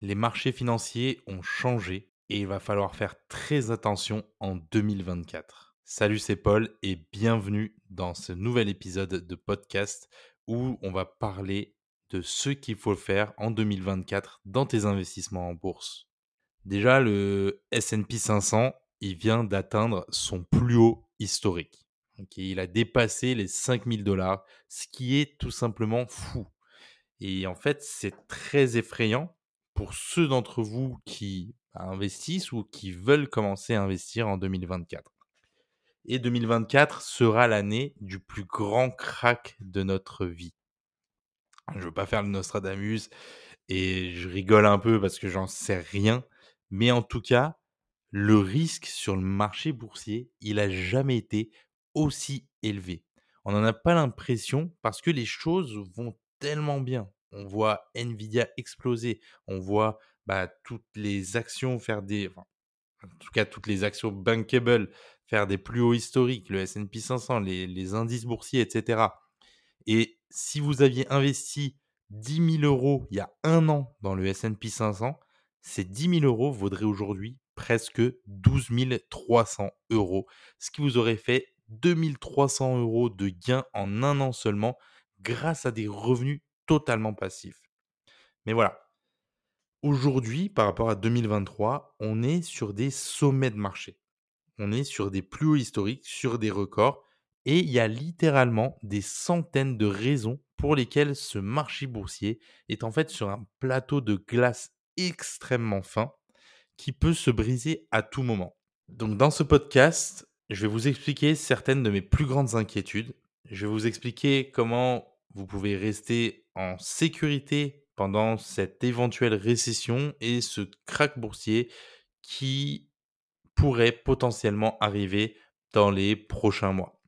Les marchés financiers ont changé et il va falloir faire très attention en 2024. Salut, c'est Paul et bienvenue dans ce nouvel épisode de podcast où on va parler de ce qu'il faut faire en 2024 dans tes investissements en bourse. Déjà, le SP 500, il vient d'atteindre son plus haut historique. il a dépassé les 5000 dollars, ce qui est tout simplement fou. Et en fait, c'est très effrayant pour ceux d'entre vous qui investissent ou qui veulent commencer à investir en 2024. Et 2024 sera l'année du plus grand crack de notre vie. Je ne veux pas faire le Nostradamus et je rigole un peu parce que j'en sais rien. Mais en tout cas, le risque sur le marché boursier, il n'a jamais été aussi élevé. On n'en a pas l'impression parce que les choses vont tellement bien on voit Nvidia exploser, on voit bah, toutes les actions faire des, en tout cas toutes les actions bankable faire des plus hauts historiques, le S&P 500, les, indices boursiers, etc. Et si vous aviez investi 10 000 euros il y a un an dans le S&P 500, ces 10 000 euros vaudraient aujourd'hui presque 12 300 euros, ce qui vous aurait fait 2300 euros de gains en un an seulement grâce à des revenus totalement passif. Mais voilà, aujourd'hui, par rapport à 2023, on est sur des sommets de marché. On est sur des plus hauts historiques, sur des records, et il y a littéralement des centaines de raisons pour lesquelles ce marché boursier est en fait sur un plateau de glace extrêmement fin qui peut se briser à tout moment. Donc dans ce podcast, je vais vous expliquer certaines de mes plus grandes inquiétudes. Je vais vous expliquer comment vous pouvez rester en sécurité pendant cette éventuelle récession et ce crack boursier qui pourrait potentiellement arriver dans les prochains mois.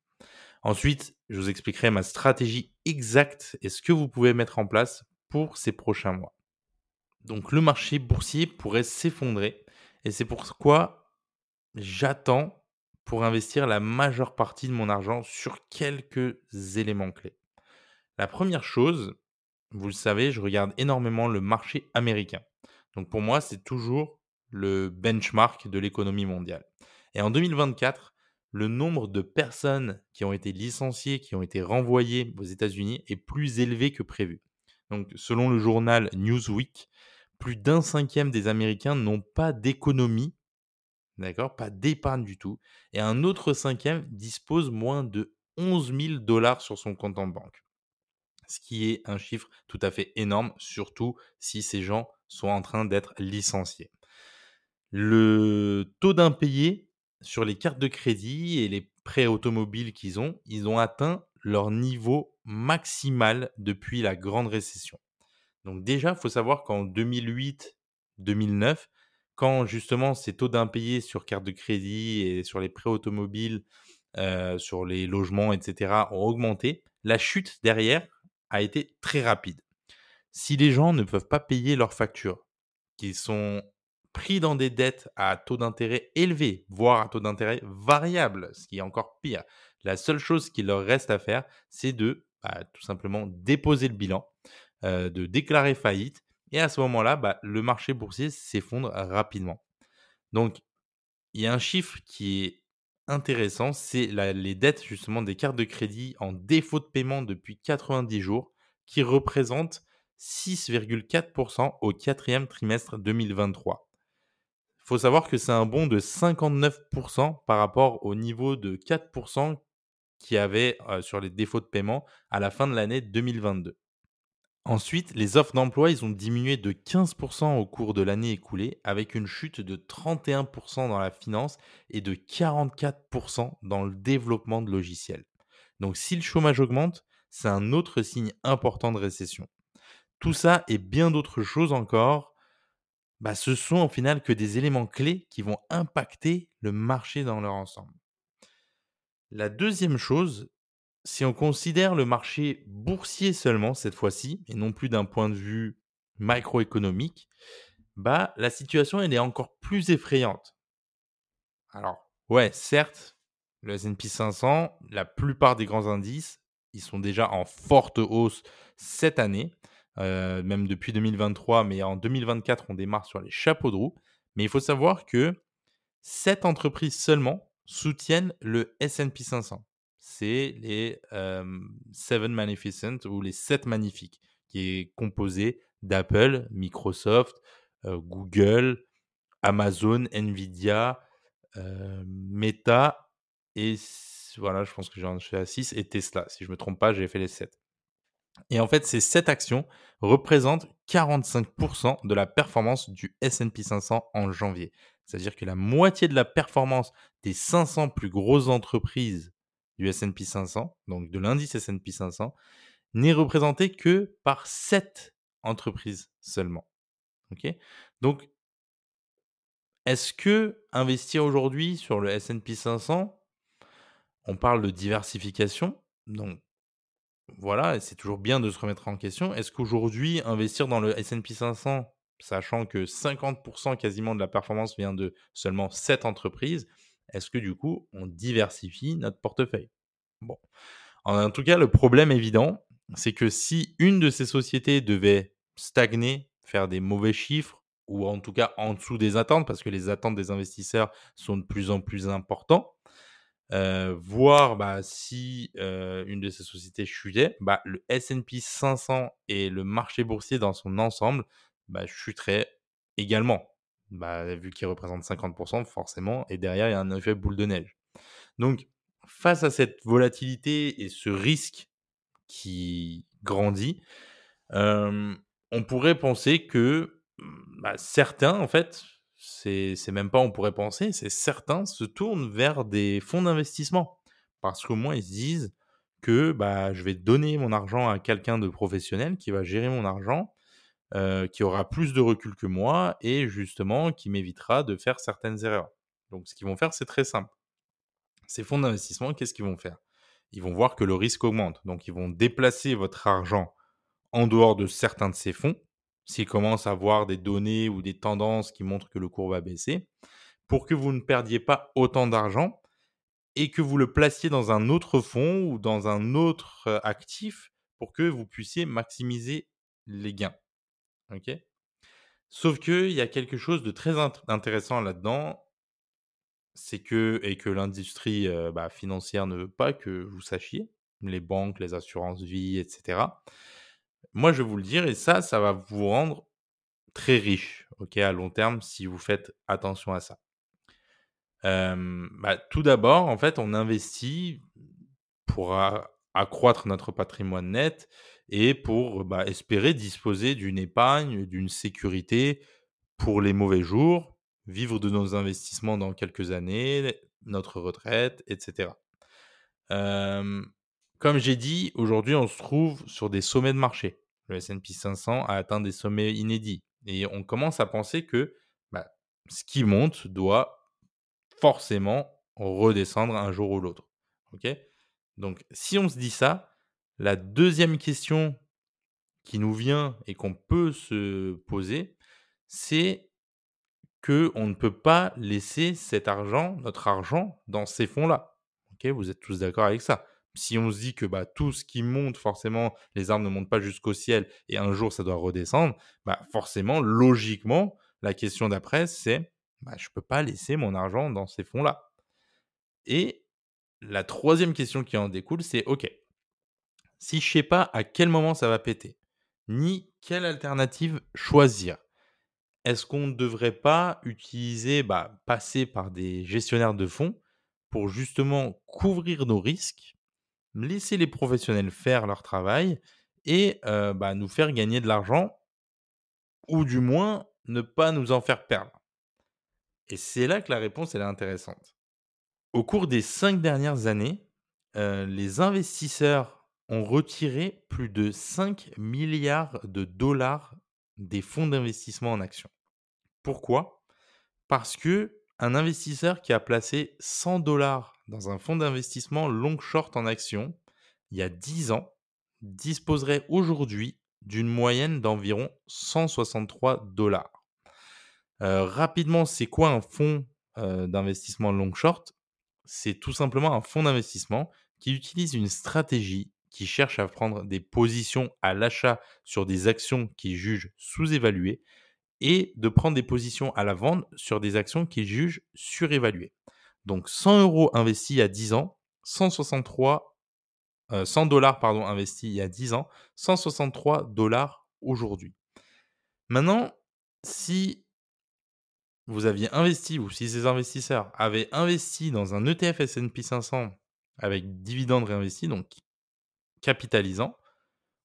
Ensuite, je vous expliquerai ma stratégie exacte et ce que vous pouvez mettre en place pour ces prochains mois. Donc le marché boursier pourrait s'effondrer et c'est pourquoi j'attends pour investir la majeure partie de mon argent sur quelques éléments clés. La première chose, vous le savez, je regarde énormément le marché américain. Donc pour moi, c'est toujours le benchmark de l'économie mondiale. Et en 2024, le nombre de personnes qui ont été licenciées, qui ont été renvoyées aux États-Unis est plus élevé que prévu. Donc selon le journal Newsweek, plus d'un cinquième des Américains n'ont pas d'économie, d'accord, pas d'épargne du tout, et un autre cinquième dispose moins de 11 000 dollars sur son compte en banque ce qui est un chiffre tout à fait énorme, surtout si ces gens sont en train d'être licenciés. Le taux d'impayé sur les cartes de crédit et les prêts automobiles qu'ils ont, ils ont atteint leur niveau maximal depuis la grande récession. Donc déjà, il faut savoir qu'en 2008-2009, quand justement ces taux d'impayés sur carte de crédit et sur les prêts automobiles, euh, sur les logements, etc., ont augmenté, la chute derrière a été très rapide. Si les gens ne peuvent pas payer leurs factures, qu'ils sont pris dans des dettes à taux d'intérêt élevé, voire à taux d'intérêt variable, ce qui est encore pire, la seule chose qu'il leur reste à faire, c'est de bah, tout simplement déposer le bilan, de déclarer faillite, et à ce moment-là, bah, le marché boursier s'effondre rapidement. Donc, il y a un chiffre qui est intéressant, c'est les dettes justement des cartes de crédit en défaut de paiement depuis 90 jours, qui représentent 6,4% au quatrième trimestre 2023. Il faut savoir que c'est un bond de 59% par rapport au niveau de 4% qu'il y avait euh, sur les défauts de paiement à la fin de l'année 2022. Ensuite, les offres d'emploi, ils ont diminué de 15% au cours de l'année écoulée, avec une chute de 31% dans la finance et de 44% dans le développement de logiciels. Donc si le chômage augmente, c'est un autre signe important de récession. Tout ça et bien d'autres choses encore, bah, ce sont au final que des éléments clés qui vont impacter le marché dans leur ensemble. La deuxième chose, si on considère le marché boursier seulement cette fois-ci, et non plus d'un point de vue macroéconomique, bah, la situation elle est encore plus effrayante. Alors, ouais, certes, le S&P 500, la plupart des grands indices, ils sont déjà en forte hausse cette année. même depuis 2023, mais en 2024, on démarre sur les chapeaux de roue. Mais il faut savoir que 7 entreprises seulement soutiennent le S&P 500. C'est les Seven Magnificent ou les 7 magnifiques, qui est composé d'Apple, Microsoft, Google, Amazon, Nvidia, Meta et voilà, je pense que j'en suis à 6 et Tesla. Si je ne me trompe pas, j'ai fait les 7. Et en fait, ces 7 actions représentent 45% de la performance du S&P 500 en janvier. C'est-à-dire que la moitié de la performance des 500 plus grosses entreprises du S&P 500, donc de l'indice S&P 500, n'est représentée que par 7 entreprises seulement. Ok? Donc, est-ce que investir aujourd'hui sur le S&P 500, on parle de diversification, donc voilà, c'est toujours bien de se remettre en question. Est-ce qu'aujourd'hui, investir dans le S&P 500, sachant que 50% quasiment de la performance vient de seulement 7 entreprises, est-ce que du coup, on diversifie notre portefeuille? Bon. En tout cas, le problème évident, c'est que si une de ces sociétés devait stagner, faire des mauvais chiffres, ou en tout cas en dessous des attentes, parce que les attentes des investisseurs sont de plus en plus importantes, euh, voir bah, si euh, une de ces sociétés chutait, bah, le S&P 500 et le marché boursier dans son ensemble bah, chuteraient également, bah, vu qu'il représente 50% forcément, et derrière il y a un effet boule de neige. Donc face à cette volatilité et ce risque qui grandit, on pourrait penser que bah, certains en fait c'est même pas on pourrait penser, c'est certains se tournent vers des fonds d'investissement parce qu'au moins ils se disent que bah, je vais donner mon argent à quelqu'un de professionnel qui va gérer mon argent, euh, qui aura plus de recul que moi et justement qui m'évitera de faire certaines erreurs. Donc ce qu'ils vont faire, c'est très simple. Ces fonds d'investissement, qu'est-ce qu'ils vont faire? Ils vont voir que le risque augmente. Donc ils vont déplacer votre argent en dehors de certains de ces fonds s'il commence à voir des données ou des tendances qui montrent que le cours va baisser, pour que vous ne perdiez pas autant d'argent et que vous le placiez dans un autre fonds ou dans un autre euh, actif pour que vous puissiez maximiser les gains. Ok? Sauf qu'il y a quelque chose de très intéressant là-dedans, c'est que, et que l'industrie bah, financière ne veut pas que vous sachiez, les banques, les assurances vie, etc. Moi, je vais vous le dire, et ça, ça va vous rendre très riche, ok, à long terme, si vous faites attention à ça. Bah, tout d'abord, en fait, on investit pour accroître notre patrimoine net et pour bah, espérer disposer d'une épargne, d'une sécurité pour les mauvais jours, vivre de nos investissements dans quelques années, notre retraite, etc. Comme j'ai dit, aujourd'hui, on se trouve sur des sommets de marché. Le S&P 500 a atteint des sommets inédits. Et on commence à penser que bah, ce qui monte doit forcément redescendre un jour ou l'autre. Ok? Donc, si on se dit ça, la deuxième question qui nous vient et qu'on peut se poser, c'est que on ne peut pas laisser cet argent, notre argent, dans ces fonds-là. Ok Vous êtes tous d'accord avec ça si on se dit que bah, tout ce qui monte, forcément, les arbres ne montent pas jusqu'au ciel et un jour ça doit redescendre, bah, forcément, logiquement, la question d'après, c'est bah, je ne peux pas laisser mon argent dans ces fonds-là. Et la troisième question qui en découle, c'est OK, si je sais pas à quel moment ça va péter, ni quelle alternative choisir, est-ce qu'on ne devrait pas utiliser, bah, passer par des gestionnaires de fonds pour justement couvrir nos risques laisser les professionnels faire leur travail et bah, nous faire gagner de l'argent ou du moins ne pas nous en faire perdre? Et c'est là que la réponse est intéressante. Au cours des cinq dernières années, les investisseurs ont retiré plus de 5 milliards de dollars des fonds d'investissement en actions. Pourquoi? Parce que un investisseur qui a placé 100 dollars dans un fonds d'investissement long short en actions, il y a 10 ans, disposerait aujourd'hui d'une moyenne d'environ 163 dollars. Euh, rapidement, c'est quoi un fonds euh, d'investissement long short? C'est tout simplement un fonds d'investissement qui utilise une stratégie qui cherchent à prendre des positions à l'achat sur des actions qu'ils jugent sous-évaluées et de prendre des positions à la vente sur des actions qu'ils jugent surévaluées. Donc 100 euros investis il y a 10 ans, 163 100 dollars pardon, investis il y a 10 ans, 163 dollars aujourd'hui. Maintenant, si vous aviez investi, ou si ces investisseurs avaient investi dans un ETF S&P 500 avec dividendes réinvestis, donc capitalisant,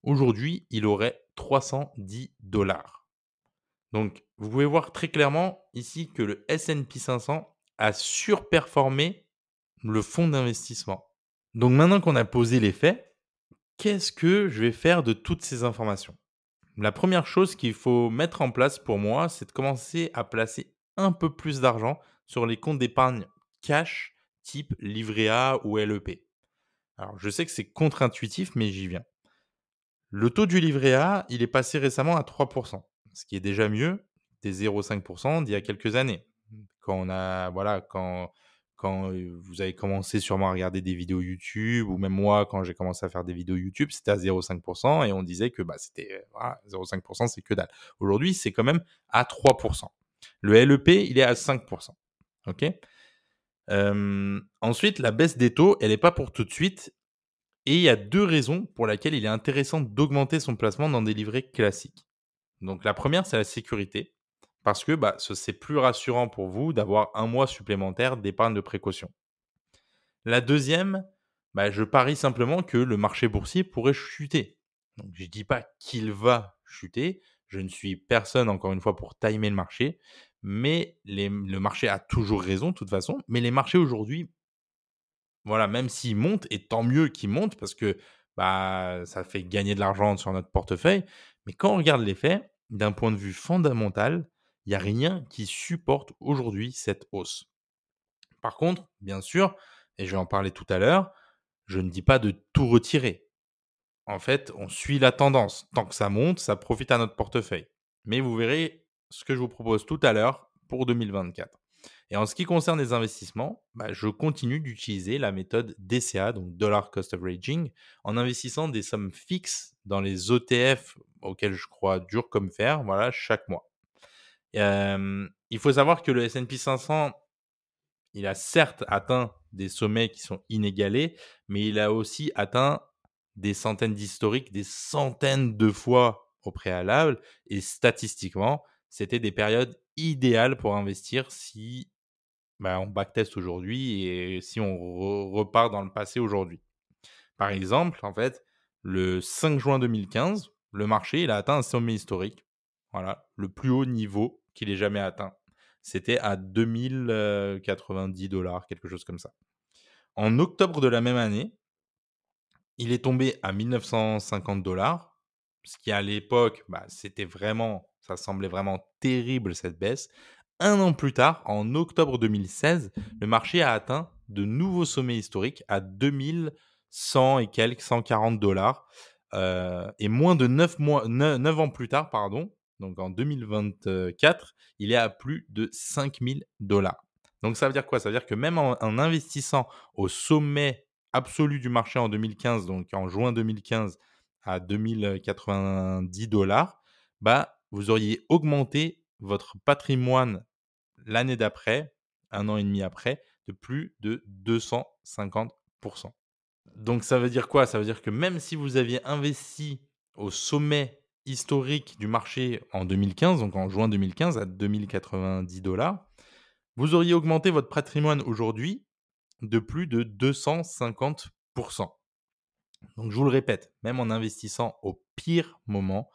aujourd'hui, il aurait 310 dollars. Donc, vous pouvez voir très clairement ici que le S&P 500 a surperformé le fonds d'investissement. Donc maintenant qu'on a posé les faits, qu'est-ce que je vais faire de toutes ces informations? La première chose qu'il faut mettre en place pour moi, c'est de commencer à placer un peu plus d'argent sur les comptes d'épargne cash type livret A ou LEP. Alors je sais que c'est contre-intuitif, mais j'y viens. Le taux du livret A, il est passé récemment à 3%, ce qui est déjà mieux des 0,5% d'il y a quelques années. Quand on a, voilà, quand quand vous avez commencé sûrement à regarder des vidéos YouTube, ou même moi, quand j'ai commencé à faire des vidéos YouTube, c'était à 0,5%, et on disait que bah, c'était 0,5%, c'est que dalle. Aujourd'hui, c'est quand même à 3%. Le LEP, il est à 5%. OK? Ensuite, la baisse des taux, elle n'est pas pour tout de suite, et il y a deux raisons pour lesquelles il est intéressant d'augmenter son placement dans des livrets classiques. Donc la première, c'est la sécurité parce que bah, c'est plus rassurant pour vous d'avoir un mois supplémentaire d'épargne de précaution. La deuxième, bah, je parie simplement que le marché boursier pourrait chuter. Donc, je ne dis pas qu'il va chuter, je ne suis personne, encore une fois, pour timer le marché, mais le marché a toujours raison, de toute façon, mais les marchés aujourd'hui, voilà, même s'ils montent, et tant mieux qu'ils montent, parce que bah, ça fait gagner de l'argent sur notre portefeuille, mais quand on regarde les faits, d'un point de vue fondamental, il n'y a rien qui supporte aujourd'hui cette hausse. Par contre, bien sûr, et je vais en parler tout à l'heure, je ne dis pas de tout retirer. En fait, on suit la tendance. Tant que ça monte, ça profite à notre portefeuille. Mais vous verrez ce que je vous propose tout à l'heure pour 2024. Et en ce qui concerne les investissements, bah, je continue d'utiliser la méthode DCA, donc Dollar Cost Averaging, en investissant des sommes fixes dans les ETF auxquels je crois dur comme fer, voilà, chaque mois il faut savoir que le S&P 500, il a certes atteint des sommets qui sont inégalés, mais il a aussi atteint des centaines d'historiques, des centaines de fois au préalable. Et statistiquement, c'était des périodes idéales pour investir si bah, on backtest aujourd'hui et si on repart dans le passé aujourd'hui. Par exemple, en fait, le 5 juin 2015, le marché il a atteint un sommet historique. Voilà, le plus haut niveau qu'il ait jamais atteint. C'était à 2090 dollars, quelque chose comme ça. En octobre de la même année, il est tombé à 1950 dollars, ce qui à l'époque, bah, c'était vraiment, ça semblait vraiment terrible cette baisse. Un an plus tard, en octobre 2016, le marché a atteint de nouveaux sommets historiques à 2100 et quelques, 140 dollars. Euh, et moins de 9, mois, 9 ans plus tard, pardon, donc en 2024, il est à plus de 5000 dollars. Donc ça veut dire quoi? Ça veut dire que même en, investissant au sommet absolu du marché en 2015, donc en juin 2015 à 2090 dollars, bah, vous auriez augmenté votre patrimoine l'année d'après, un an et demi après, de plus de 250%. Donc ça veut dire quoi? Ça veut dire que même si vous aviez investi au sommet historique du marché en 2015, donc en juin 2015 à 2090 dollars, vous auriez augmenté votre patrimoine aujourd'hui de plus de 250%. Donc je vous le répète, même en investissant au pire moment,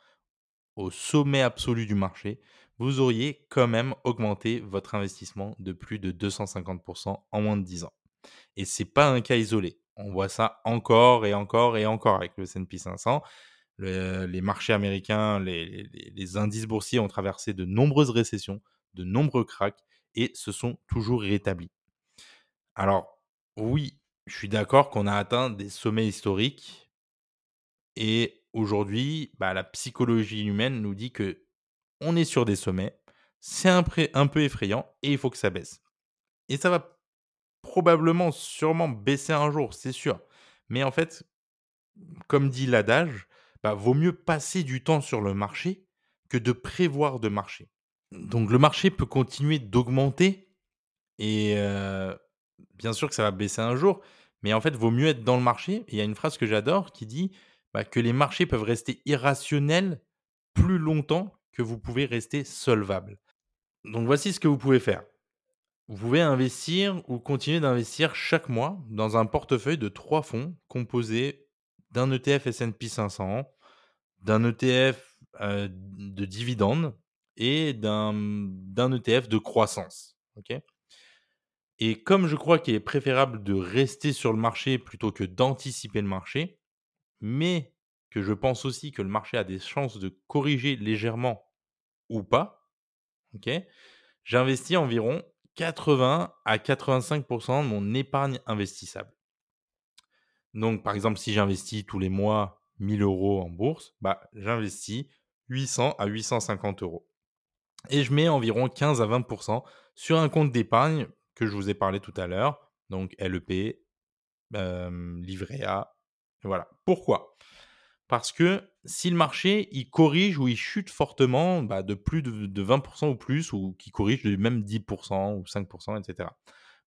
au sommet absolu du marché, vous auriez quand même augmenté votre investissement de plus de 250% en moins de 10 ans. Et ce n'est pas un cas isolé. On voit ça encore et encore et encore avec le S&P 500 les marchés américains, les, indices boursiers ont traversé de nombreuses récessions, de nombreux cracks et se sont toujours rétablis. Alors, oui, je suis d'accord qu'on a atteint des sommets historiques et aujourd'hui, bah, la psychologie humaine nous dit que on est sur des sommets, c'est un, un peu effrayant et il faut que ça baisse. Et ça va probablement, sûrement baisser un jour, c'est sûr. Mais en fait, comme dit l'adage, bah, vaut mieux passer du temps sur le marché que de prévoir de marcher. Donc le marché peut continuer d'augmenter et euh, bien sûr que ça va baisser un jour, mais en fait, vaut mieux être dans le marché. Il y a une phrase que j'adore qui dit bah, que les marchés peuvent rester irrationnels plus longtemps que vous pouvez rester solvable. Donc voici ce que vous pouvez faire. Vous pouvez investir ou continuer d'investir chaque mois dans un portefeuille de trois fonds composés d'un ETF S&P 500, d'un ETF euh, de dividendes et d'un ETF de croissance. et comme je crois qu'il est préférable de rester sur le marché plutôt que d'anticiper le marché, mais que je pense aussi que le marché a des chances de corriger légèrement ou pas, j'investis environ 80 à 85% de mon épargne investissable. Donc, par exemple, si j'investis tous les mois 1000 euros en bourse, bah, j'investis 800 à 850 euros. Et je mets environ 15 à 20% sur un compte d'épargne que je vous ai parlé tout à l'heure, donc LEP, euh, livret. Voilà. Pourquoi? Parce que si le marché il corrige ou il chute fortement bah, de plus de, 20% ou plus, ou qui corrige de même 10% ou 5%, etc.,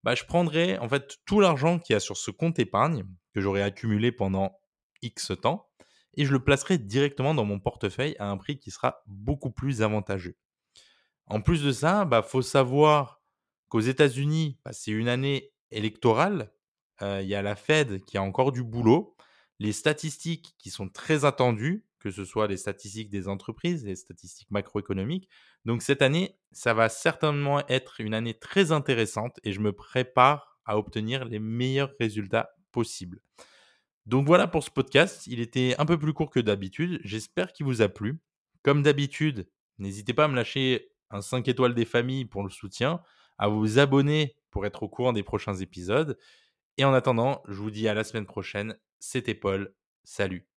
bah, je prendrai en fait tout l'argent qu'il y a sur ce compte épargne que j'aurais accumulé pendant X temps et je le placerai directement dans mon portefeuille à un prix qui sera beaucoup plus avantageux. En plus de ça, il bah, faut savoir qu'aux États-Unis, bah, c'est une année électorale. Euh, il y a la Fed qui a encore du boulot. Les statistiques qui sont très attendues, que ce soit les statistiques des entreprises, les statistiques macroéconomiques. Donc cette année, ça va certainement être une année très intéressante et je me prépare à obtenir les meilleurs résultats possibles. Donc voilà pour ce podcast. Il était un peu plus court que d'habitude. J'espère qu'il vous a plu. Comme d'habitude, n'hésitez pas à me lâcher un 5 étoiles des familles pour le soutien, à vous abonner pour être au courant des prochains épisodes. Et en attendant, je vous dis à la semaine prochaine. C'était Paul. Salut.